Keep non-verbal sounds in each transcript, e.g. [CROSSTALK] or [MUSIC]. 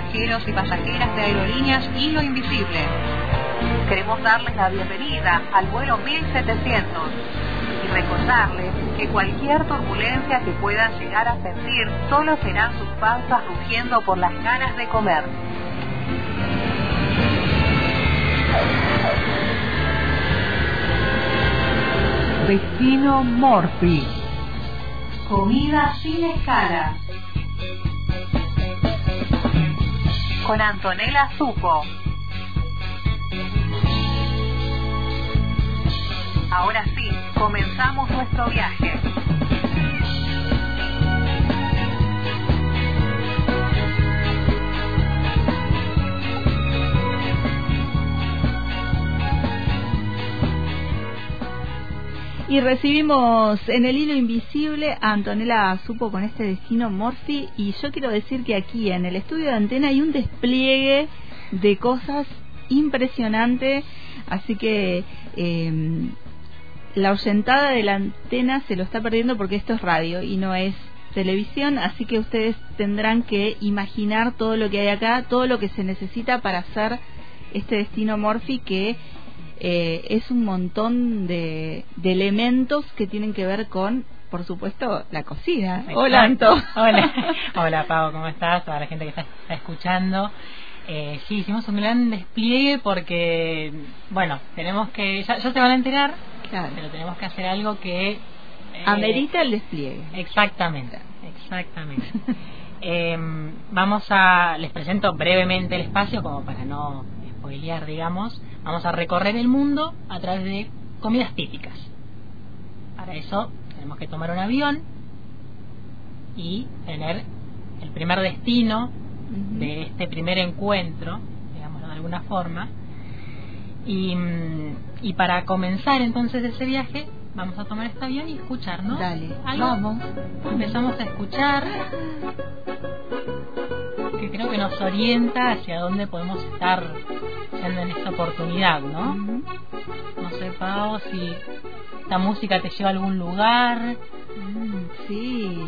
pasajeros y pasajeras de aerolíneas Hilo Invisible. Queremos darles la bienvenida al vuelo 1700 y recordarles que cualquier turbulencia que puedan llegar a sentir solo serán sus panzas rugiendo por las ganas de comer. Destino Morphy. Comida sin escala. Con Antonella Supo. Ahora sí, comenzamos nuestro viaje. Y recibimos en el hilo invisible a Antonella Supo con este destino Morphy. Y yo quiero decir que aquí en el estudio de antena hay un despliegue de cosas impresionante. Así que eh, la oyentada de la antena se lo está perdiendo porque esto es radio y no es televisión, así que ustedes tendrán que imaginar todo lo que hay acá, todo lo que se necesita para hacer este destino Morphy que eh, es un montón de, de, elementos que tienen que ver con, por supuesto, la cocina. Hola, Anto. Hola, [LAUGHS] hola, Pau, ¿cómo estás? Toda la gente que está, escuchando. Eh, sí, hicimos un gran despliegue porque, bueno, tenemos que, ya, ya se van a enterar, claro. pero tenemos que hacer algo que... Eh, Amerita el despliegue. Exactamente, exactamente. [LAUGHS] eh, vamos a, les presento brevemente el espacio como para no spoilear, digamos, vamos a recorrer el mundo a través de comidas típicas. Para eso tenemos que tomar un avión y tener el primer destino de este primer encuentro, digamos de alguna forma. Y, y para comenzar entonces ese viaje, vamos a tomar este avión y escuchar, ¿no? Dale, ¿Algo? vamos. Empezamos a escuchar que creo que nos orienta hacia dónde podemos estar en esta oportunidad, ¿no? No sé, Pau, si esta música te lleva a algún lugar. Mm, sí,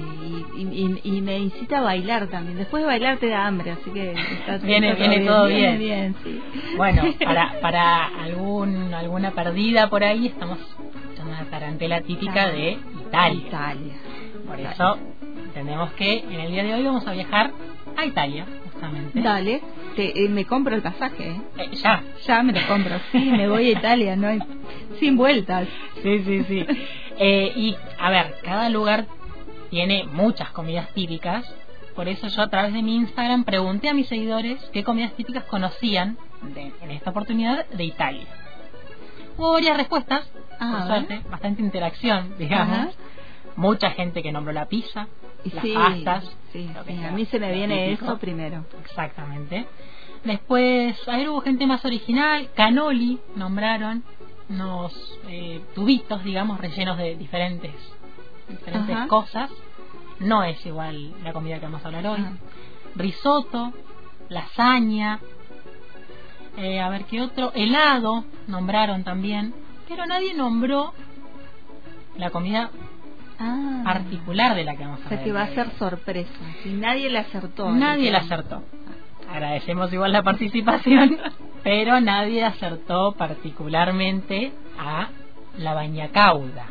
y, y, y, me incita a bailar también. Después de bailar te da hambre, así que está, viene, está viene bien, todo bien. bien sí. Bueno, [LAUGHS] para, para algún, alguna perdida por ahí, estamos escuchando una tarantela típica de Italia. Italia. Por eso entendemos que en el día de hoy vamos a viajar a Italia, justamente. Dale, te, eh, me compro el pasaje. ¿eh? Eh, ya. Ya me lo compro, sí, me voy a [LAUGHS] Italia, no hay, sin vueltas. Sí, sí, sí. Eh, y, a ver, cada lugar tiene muchas comidas típicas. Por eso yo a través de mi Instagram pregunté a mis seguidores qué comidas típicas conocían de, en esta oportunidad de Italia. Hubo varias respuestas, Ah, por suerte, bastante interacción, digamos. Ajá. Mucha gente que nombró la pizza, las sí, pastas. sí, sí, a mí se me viene típico. eso primero. Exactamente. Después, a ver, hubo gente más original. Canoli nombraron unos eh, tubitos, digamos, rellenos de diferentes, diferentes Ajá. cosas. No es igual la comida que vamos a hablar hoy. Ajá. Risotto, lasaña. eh, a ver qué otro. Helado nombraron también. Pero nadie nombró la comida Ah, particular de la que vamos a o sea hablar que va a ser sorpresa. Y nadie le acertó. Nadie la Dijeron. acertó. Agradecemos igual la participación, [LAUGHS] pero nadie acertó particularmente a la baña cauda.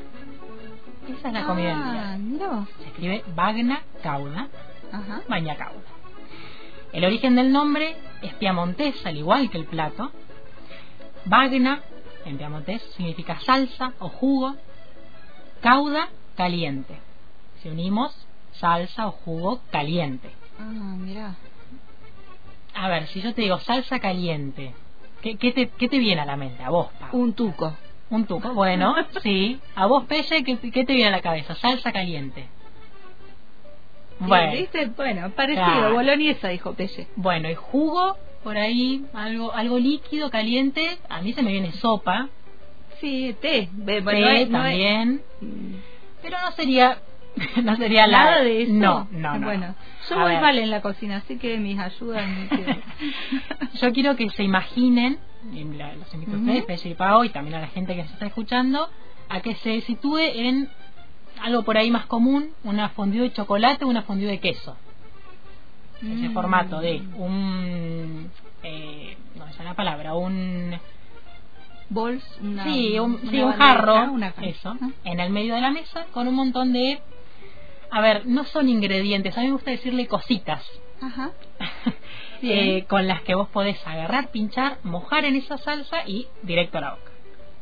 Esa es la comida del Ah, día. mira vos. Se escribe bagna cauda, Ajá. baña cauda. El origen del nombre es piamontés, al igual que el plato. Bagna, en piamontés, significa salsa o jugo. Cauda, caliente. Si unimos, salsa o jugo caliente. Ah, mira. A ver, si yo te digo salsa caliente, ¿qué, qué te, qué te viene a la mente? A vos, Pau. Un tuco. Un tuco. Bueno, [LAUGHS] sí. A vos, Pelle, ¿qué, qué te viene a la cabeza? Salsa caliente. Bueno, ¿Viste? Bueno, parecido. Claro. Boloñesa, dijo Pelle. bueno, y jugo por ahí, algo, algo líquido, caliente. A mí se me viene sopa. Sí, té. Té bueno, no es- no es- también. Mm. Pero no sería, [LAUGHS] no sería la- Nada de eso. No, no, no. Bueno, yo A voy ver. mal en la cocina, así que mis ayudas. [LAUGHS] Yo quiero que se imaginen, la- los invito a ustedes, Pelle y Pau, y también a la gente que se está escuchando, a que se sitúe en algo por ahí más común, una fondue de chocolate o una fondue de queso. ese Mm. formato de un, eh, no sale la palabra, un, Bols, una, sí, un, una sí, un jarro, una eso, en el medio de la mesa con un montón de, a ver, no son ingredientes, a mí me gusta decirle cositas. Ajá. [LAUGHS] eh, con las que vos podés agarrar, pinchar, mojar en esa salsa y directo a la boca.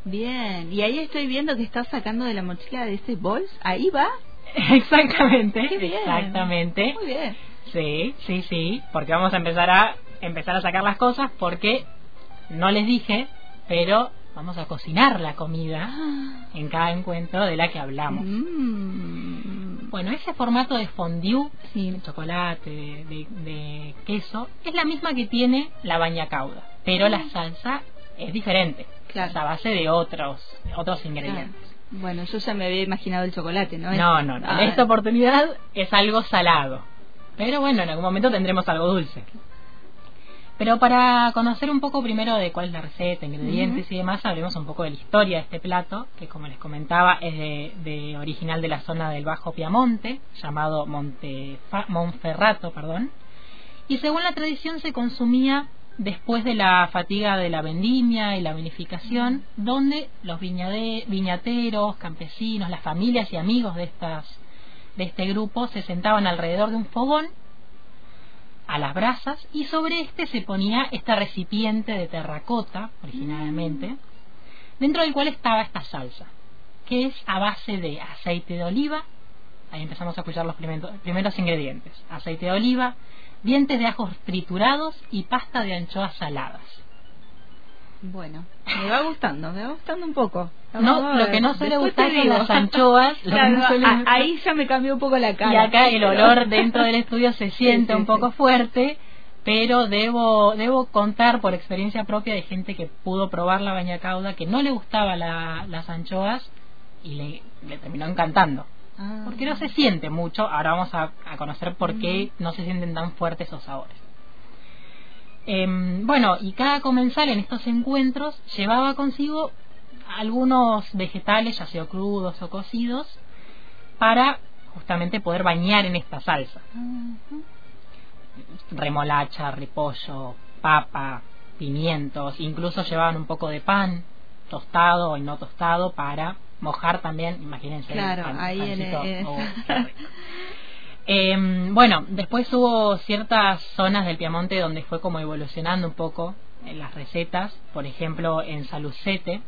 Bien. Y ahí estoy viendo que estás sacando de la mochila de ese bols. Ahí va. [LAUGHS] Exactamente, Qué bien. exactamente. Muy bien. Sí, sí, sí, porque vamos a empezar a empezar a sacar las cosas porque no les dije, pero vamos a cocinar la comida en cada encuentro de la que hablamos. Mm. Bueno, ese formato de fondue, Sí. de chocolate, de, de- de queso, es la misma que tiene la baña cauda, pero la salsa es diferente, Claro. es a base de otros otros ingredientes. Claro. Bueno, yo ya me había imaginado el chocolate, ¿no? No, no, no. Ah, En esta oportunidad es algo salado. Pero bueno, en algún momento tendremos algo dulce. Pero para conocer un poco primero de cuál es la receta, ingredientes y demás, hablemos un poco de la historia de este plato, que como les comentaba es de, de original de la zona del Bajo Piamonte, llamado Montefa- Monferrato, perdón. Y según la tradición se consumía después de la fatiga de la vendimia y la vinificación, donde los viñade- viñateros, campesinos, las familias y amigos de estas de este grupo se sentaban alrededor de un fogón a las brasas y sobre este se ponía este recipiente de terracota originalmente dentro del cual estaba esta salsa que es a base de aceite de oliva. Ahí empezamos a escuchar los primeros, primeros ingredientes. Aceite de oliva dientes de ajos triturados y pasta de anchoas saladas Bueno, me va gustando, me va gustando un poco. no Vamos lo que no suele Después gustar son las [LAUGHS] anchoas Claro, no suele a- ahí ya me cambió un poco la cara. Y acá el olor [LAUGHS] dentro del estudio se siente sí, un poco sí. fuerte, pero debo debo contar por experiencia propia de gente que pudo probar la baña cauda, que no le gustaba la- las anchoas y le, le terminó encantando. Ah. Porque no se siente mucho, ahora vamos a, a conocer por qué no se sienten tan fuertes esos sabores. Em, bueno, y cada comensal en estos encuentros llevaba consigo algunos vegetales, ya sea crudos o cocidos, para justamente poder bañar en esta salsa. Remolacha, repollo, papa, pimientos, incluso llevaban un poco de pan tostado y no tostado para mojar también, imagínense. el Claro, pan- ahí en el- oh, [LAUGHS] Em, bueno, después hubo ciertas zonas del Piamonte donde fue como evolucionando un poco en las recetas, por ejemplo en Salucete,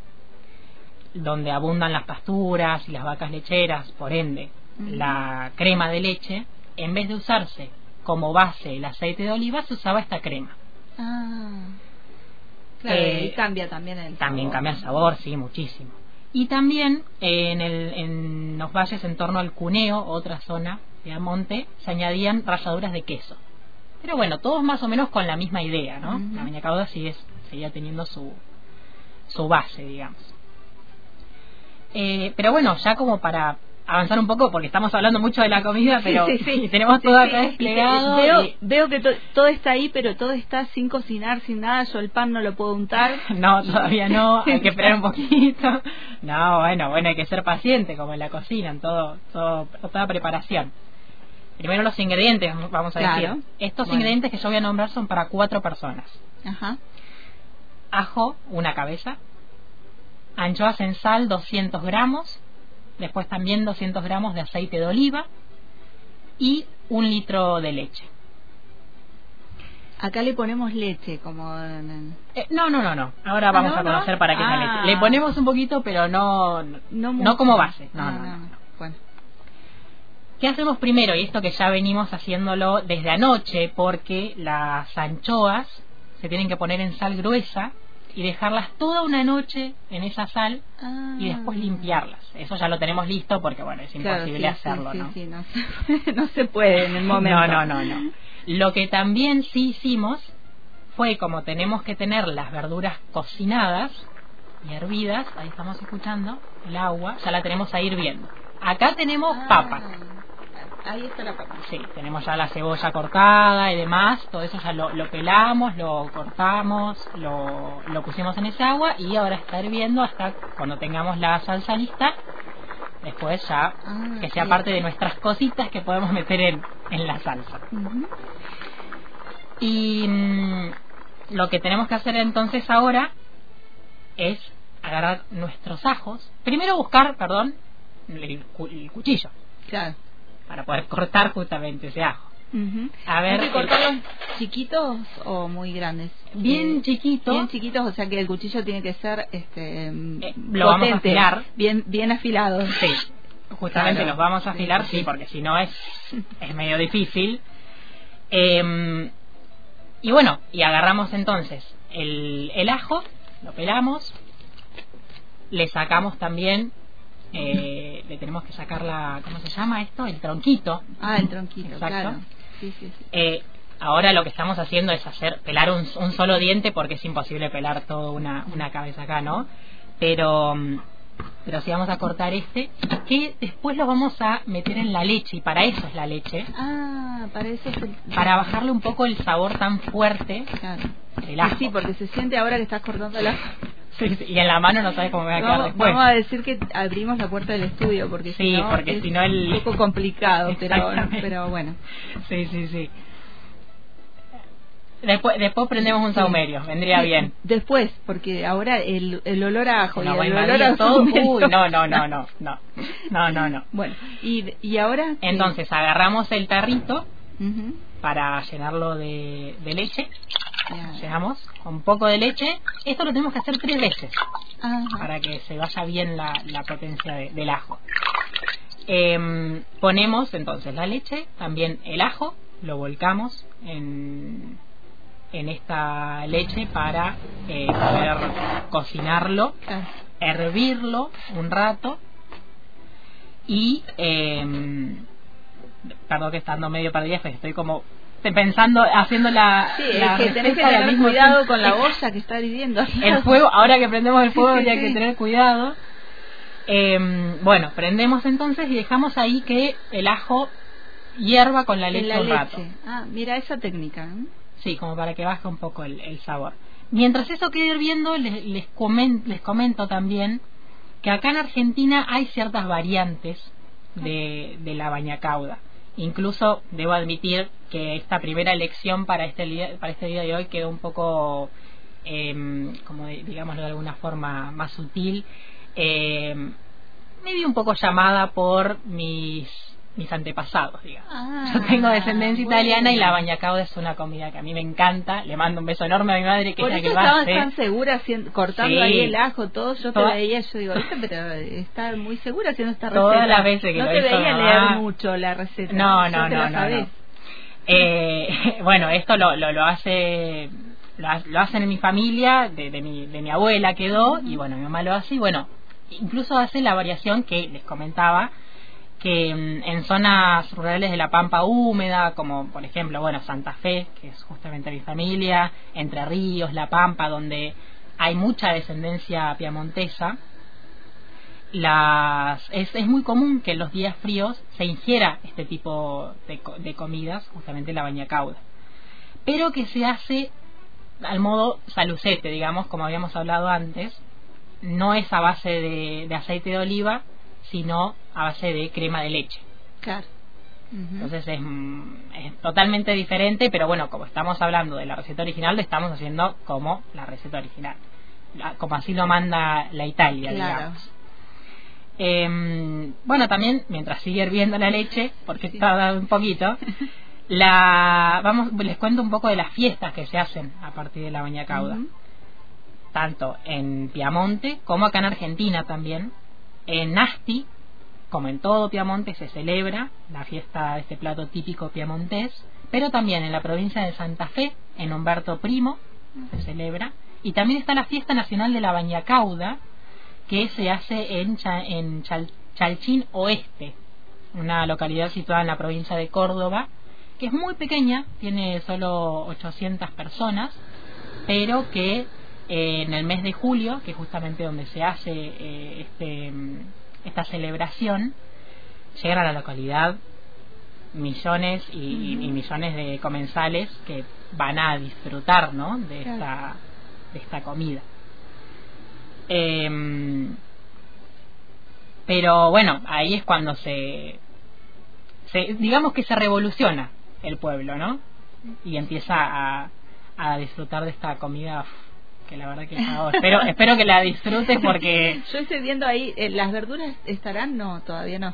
donde abundan las pasturas y las vacas lecheras, por ende, la crema de leche, en vez de usarse como base el aceite de oliva, se usaba esta crema. Ah. Claro, Eh, y cambia también el También sabor. cambia el sabor, sí, muchísimo. Y también eh, en, el, en los valles en torno al Cuneo, otra zona de Amonte, se añadían ralladuras de queso. Pero bueno, todos más o menos con la misma idea, ¿no? La baña cauda sigue, seguía teniendo su, su base, digamos. Eh, pero bueno, ya como para avanzar un poco, porque estamos hablando mucho de la comida, pero sí, sí. [LAUGHS] tenemos todo acá desplegado. Veo, y- veo que to- todo está ahí, pero todo está sin cocinar, sin nada. Yo el pan no lo puedo untar. [LAUGHS] No, todavía no, [LAUGHS] hay que esperar un poquito. No, bueno, bueno, hay que ser paciente como en la cocina, en todo, todo toda preparación. Primero los ingredientes, vamos a Claro. decir. Estos Bueno. ingredientes que yo voy a nombrar son para cuatro personas. Ajá. Ajo, una cabeza. Anchoas en sal, 200 gramos. Después también 200 gramos de aceite de oliva. Y un litro de leche. Acá le ponemos leche, como Eh, no, no, no, no. Ahora Ah, vamos ¿no, a no? conocer para qué es la Ah. leche. Le ponemos un poquito, pero no, no, no como base. No, Ah, no, no, no. ¿Qué hacemos primero? Y esto que ya venimos haciéndolo desde anoche, porque las anchoas se tienen que poner en sal gruesa y dejarlas toda una noche en esa sal Ah. y después limpiarlas. Eso ya lo tenemos listo porque, bueno, es Claro, imposible sí, hacerlo, sí, ¿no? Sí, sí, no, se, [LAUGHS] no se puede en el momento. No, no, no, no. Lo que también sí hicimos fue, como tenemos que tener las verduras cocinadas y hervidas, ahí estamos escuchando, el agua, ya la tenemos ahí hirviendo. Acá tenemos Ah, papas. Ahí está la papa. Sí, tenemos ya la cebolla cortada y demás, todo eso ya lo, lo pelamos, lo cortamos, lo, lo pusimos en ese agua y ahora está hirviendo hasta cuando tengamos la salsa lista. Después ya, Ah, que sea sí. parte de nuestras cositas que podemos meter en, en la salsa. Y mm, lo que tenemos que hacer entonces ahora es agarrar nuestros ajos. Primero buscar, perdón, el, cuchillo. Claro. Para poder cortar justamente ese ajo. A ver, ¿Hay que cortarlos chiquitos o muy grandes? Bien eh, chiquitos. Bien chiquitos, o sea que el cuchillo tiene que ser este eh, lo vamos a afilar. Bien bien afilado. Sí. Justamente los vamos a afilar, sí, porque si no es [LAUGHS] es medio difícil. Eh, y bueno, y agarramos entonces el, el ajo, lo pelamos, le sacamos también, eh, le tenemos que sacar la, ¿cómo se llama esto? El tronquito. Ah, el tronquito, claro. Sí, sí, sí. Eh, ahora lo que estamos haciendo es hacer pelar un, un solo diente porque es imposible pelar toda una, una cabeza acá, ¿no? Pero mm, pero si vamos a cortar este, que después lo vamos a meter en la leche, y para eso es la leche. Ah, para eso es Para bajarle un poco el sabor tan fuerte claro. ajo. Sí, porque se siente ahora que estás cortando el ajo. Sí, y en la mano no sabes cómo me va a quedar después. Vamos a decir que abrimos la puerta del estudio, porque sí, si no, porque es si no el... un poco complicado, pero, pero bueno. Sí, sí, sí. Después, después prendemos un saumerio, vendría bien. Después, porque ahora el, el olor a ajo y el olor a todo. Uy, no, no, no, no, no, no, no, no. Bueno, y, y ahora. Entonces agarramos el tarrito para llenarlo de, de leche. Llenamos con un poco de leche. Esto lo tenemos que hacer tres veces para que se vaya bien la, la potencia del ajo. Eh, ponemos entonces la leche, también el ajo, lo volcamos en en esta leche para eh, poder cocinarlo, hervirlo un rato y eh, perdón que estando medio perdida, pues estoy como pensando, haciendo la. Sí, es que tenés que tener cuidado con la olla que está viviendo. [LAUGHS] El fuego, ahora que prendemos el fuego, ya hay que tener cuidado. Eh, bueno, prendemos entonces y dejamos ahí que el ajo hierva con la leche un rato. Ah, mira esa técnica. ¿eh? Sí, como para que baje un poco el, sabor. Mientras eso quede hirviendo, les, les, les comento también que acá en Argentina hay ciertas variantes de, de la bañacauda. Incluso debo admitir que esta primera elección para este día, para este día de hoy quedó un poco, eh, como digámoslo de alguna forma, más sutil. Eh, me vi un poco llamada por mis mis antepasados, digamos. Ah, Yo tengo descendencia italiana y la bañacauda es una comida que a mí me encanta. Le mando un beso enorme a mi madre que Por es la que va tan segura cortando ahí el ajo, todo. Yo te veía, yo digo, [LAUGHS] pero está muy segura haciendo esta receta. Todas las veces que no lo te veía leer mucho la receta. No, no, no, no, Eh, [LAUGHS] bueno, esto lo, lo, lo hace lo, hacen en mi familia, de, de, mi, de mi abuela quedó, y bueno, mi mamá lo hace, y bueno, incluso hace la variación que les comentaba, que mm, en zonas rurales de la Pampa húmeda, como por ejemplo, bueno, Santa Fe, que es justamente mi familia, Entre Ríos, La Pampa, donde hay mucha descendencia piamontesa, las, es, muy común que en los días fríos se ingiera este tipo de, comidas, justamente la bañacauda, pero que se hace al modo salucete, digamos, como habíamos hablado antes, no es a base de aceite de oliva, sino a base de crema de leche. Claro. Entonces es, es, totalmente diferente, pero bueno, como estamos hablando de la receta original, lo estamos haciendo como la receta original, como así lo manda la Italia, digamos. Eh, bueno, también mientras sigue hirviendo la leche, porque está un poquito, [LAUGHS] la vamos les cuento un poco de las fiestas que se hacen a partir de la bañacauda, tanto en Piamonte como acá en Argentina también en Asti, como en todo Piamonte, se celebra la fiesta de este plato típico piamontés, pero también en la provincia de Santa Fe, en Humberto Primo, se celebra, y también está la fiesta nacional de la Bañacauda, que se hace en Chalchín Oeste, una localidad situada en la provincia de Córdoba, que es muy pequeña, tiene solo 800 personas, pero que eh, en el mes de julio, que es justamente donde se hace eh, este, esta celebración, llegan a la localidad millones y, millones de comensales que van a disfrutar ¿no? de, esta, de esta comida. Em, pero bueno, ahí es cuando se, se, digamos que se revoluciona el pueblo, ¿no? y empieza a, a disfrutar de esta comida que la verdad que espero espero que la disfrutes porque [LAUGHS] yo estoy viendo ahí eh, las verduras estarán no todavía no.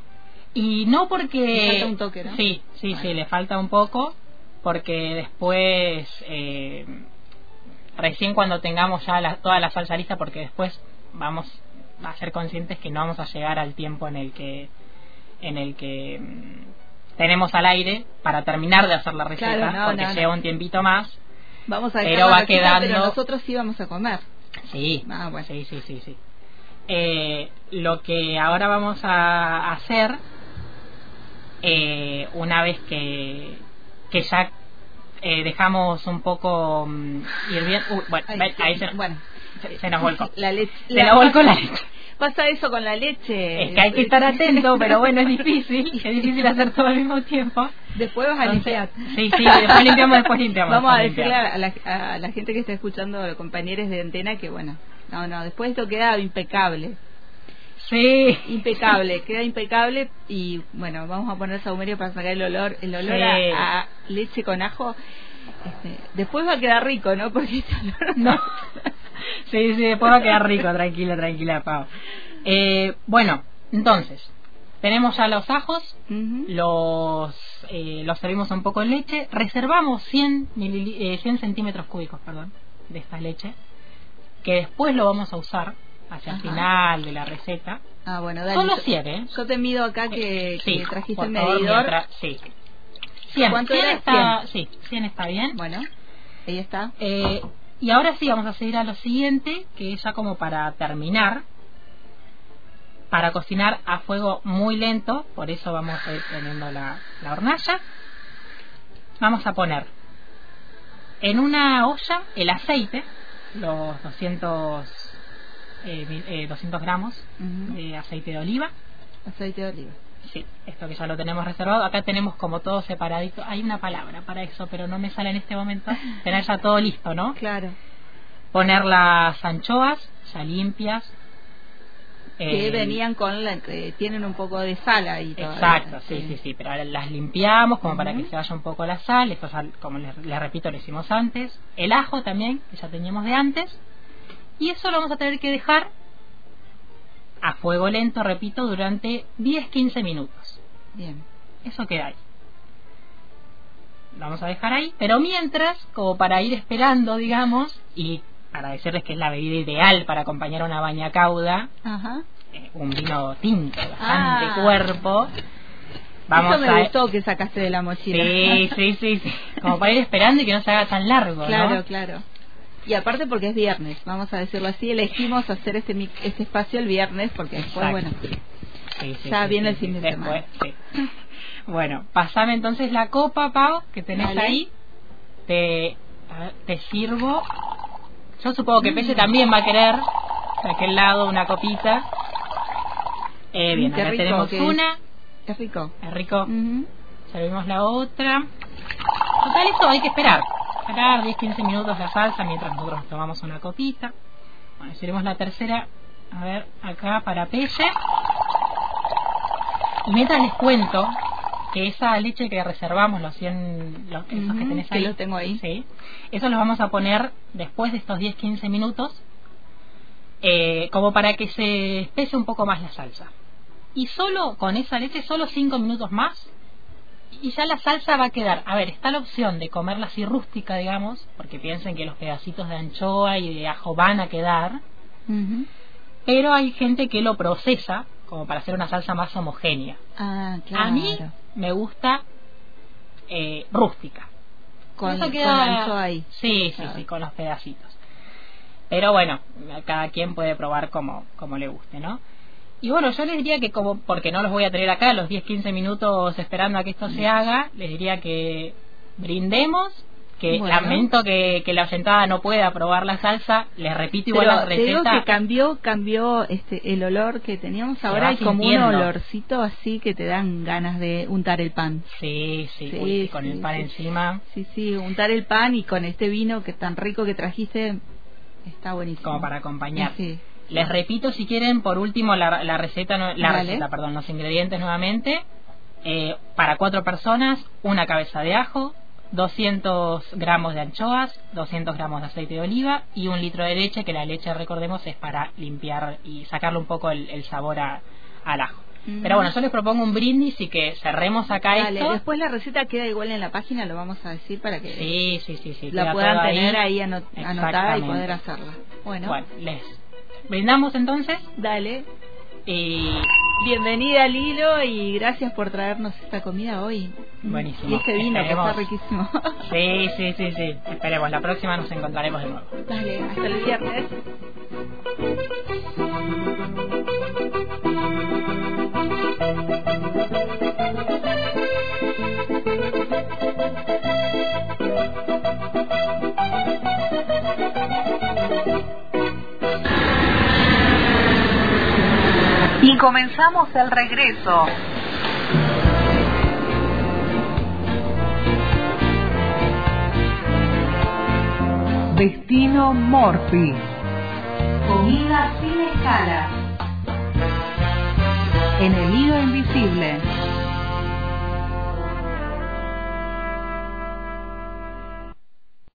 Y no porque le falta un toque ¿no? sí sí sí le falta un poco porque después eh, recién cuando tengamos ya la, toda la salsa lista porque después vamos a ser conscientes que no vamos a llegar al tiempo en el que en el que mm, tenemos al aire para terminar de hacer la receta porque lleva un tiempito más vamos a pero va quedando pero nosotros sí vamos a comer sí ah, bueno. sí sí sí sí eh, lo que ahora vamos a hacer eh, una vez que que ya eh, dejamos un poco um, hirviendo. bueno, ahí se, bueno, se, nos volcó. La leche, se nos volcó la leche. Pasa eso con la leche. Es que hay que estar atento, pero bueno, es difícil. Es difícil hacer todo al mismo tiempo. Después vas a limpiar. Sí, sí, después limpiamos, después limpiamos. Vamos a decirle a la, a la, gente que está escuchando, compañeros de antena, que bueno, no, no, después esto queda impecable. Sí. Impecable, queda impecable y bueno, vamos a poner saumerio para sacar el olor, el olor a, leche con ajo. Este, después va a quedar rico, ¿no? Porque este no. [LAUGHS] [LAUGHS] sí, sí, después va a quedar rico, tranquila, tranquila, Pau. Eh, bueno, entonces, tenemos ya los ajos, los, eh, los servimos un poco en leche, reservamos 100, eh, 100 centímetros cúbicos perdón, de esta leche, que después lo vamos a usar hacia el final de la receta. Ah, bueno, dale. Solo 100, ¿eh? Yo te mido acá que, que trajiste el medidor. sí. 100. ¿Cuánto 100 está, 100. Sí, 100 está bien. Bueno, ahí está. Eh, y ahora sí, vamos a seguir a lo siguiente, que es ya como para terminar. Para cocinar a fuego muy lento, por eso vamos a ir teniendo la, la hornalla. Vamos a poner en una olla el aceite, los 200 eh, 200 eh, gramos de aceite de oliva. Aceite de oliva. Sí, esto que ya lo tenemos reservado. Acá tenemos como todo separadito. Hay una palabra para eso, pero no me sale en este momento. [LAUGHS] Tener ya todo listo, ¿no? Claro. Poner las anchoas ya limpias. Que eh, venían con la, tienen un poco de sal ahí. Exacto, sí, sí, sí, pero ahora las limpiamos como para que se vaya un poco la sal. Esto, como les, les repito, lo hicimos antes. El ajo también, que ya teníamos de antes y eso lo vamos a tener que dejar a fuego lento, repito, durante 10-15 minutos. Bien. Eso queda ahí. Lo vamos a dejar ahí, pero mientras, como para ir esperando, digamos, y para decirles que es la bebida ideal para acompañar a una baña cauda, eh, un vino tinto, bastante ah. cuerpo. Vamos Eso me gustó que sacaste de la mochila. Sí, sí, sí, sí. Como para ir esperando y que no se haga tan largo, Claro, claro. Y aparte porque es viernes, vamos a decirlo así, elegimos hacer este este espacio el viernes porque después, bueno, ya viene el fin de semana. Bueno, pasame entonces la copa, Pau, que tenés ahí. Te, te sirvo. Yo supongo que Pelle también va a querer de aquel lado una copita. Eh, bien, acá tenemos una. Es rico. Es rico. Servimos la otra. Total, eso hay que esperar esperar 10-15 minutos la salsa mientras nosotros tomamos una copita. Bueno, seremos la tercera, a ver, acá para Pelle. Y mientras les cuento que esa leche que reservamos, los 100, los, esos que tenés ahí, que tengo ahí. Sí, eso los vamos a poner después de estos 10-15 minutos, eh, como para que se espese un poco más la salsa. Y solo con esa leche, solo 5 minutos más, y ya la salsa va a quedar. A ver, está la opción de comerla así rústica, digamos, porque piensen que los pedacitos de anchoa y de ajo van a quedar. Pero hay gente que lo procesa como para hacer una salsa más homogénea. Ah, claro. A mí me gusta eh, rústica. Con, eso queda... anchoa ahí. Sí, sí, sí, con los pedacitos. Pero bueno, cada quien puede probar como, como le guste, ¿no? Y bueno, yo les diría que como, porque no los voy a tener acá los 10-15 minutos esperando a que esto se haga, les diría que brindemos, que lamento que, que, la sentada no pueda probar la salsa, les repito igual la receta. Te digo que cambió, cambió este, el olor que teníamos ahora, hay como un olorcito así que te dan ganas de untar el pan. Sí, sí, con el pan encima. Sí, sí, untar el pan y con este vino que tan rico que trajiste, está buenísimo. Como para acompañar. Sí. Les repito, si quieren, por último, la, la receta, la receta, perdón, los ingredientes nuevamente. Eh, para cuatro personas, una cabeza de ajo, 200 gramos de anchoas, 200 gramos de aceite de oliva y un litro de leche, que la leche, recordemos, es para limpiar y sacarle un poco el, sabor al ajo. Pero bueno, yo les propongo un brindis y que cerremos acá esto. Después la receta queda igual en la página, lo vamos a decir para que sí, sí, sí, sí, la puedan tener ahí, anotada y poder hacerla. Bueno. bueno, les brindamos entonces. Dale. Y bienvenida Lilo y gracias por traernos esta comida hoy. Buenísimo. Y este vino que está riquísimo. [LAUGHS] Sí, sí, sí, sí. Esperemos, la próxima nos encontraremos de nuevo. Dale, hasta el viernes. Comenzamos el regreso. Destino Morphy. Comida sin escala. En el hilo invisible.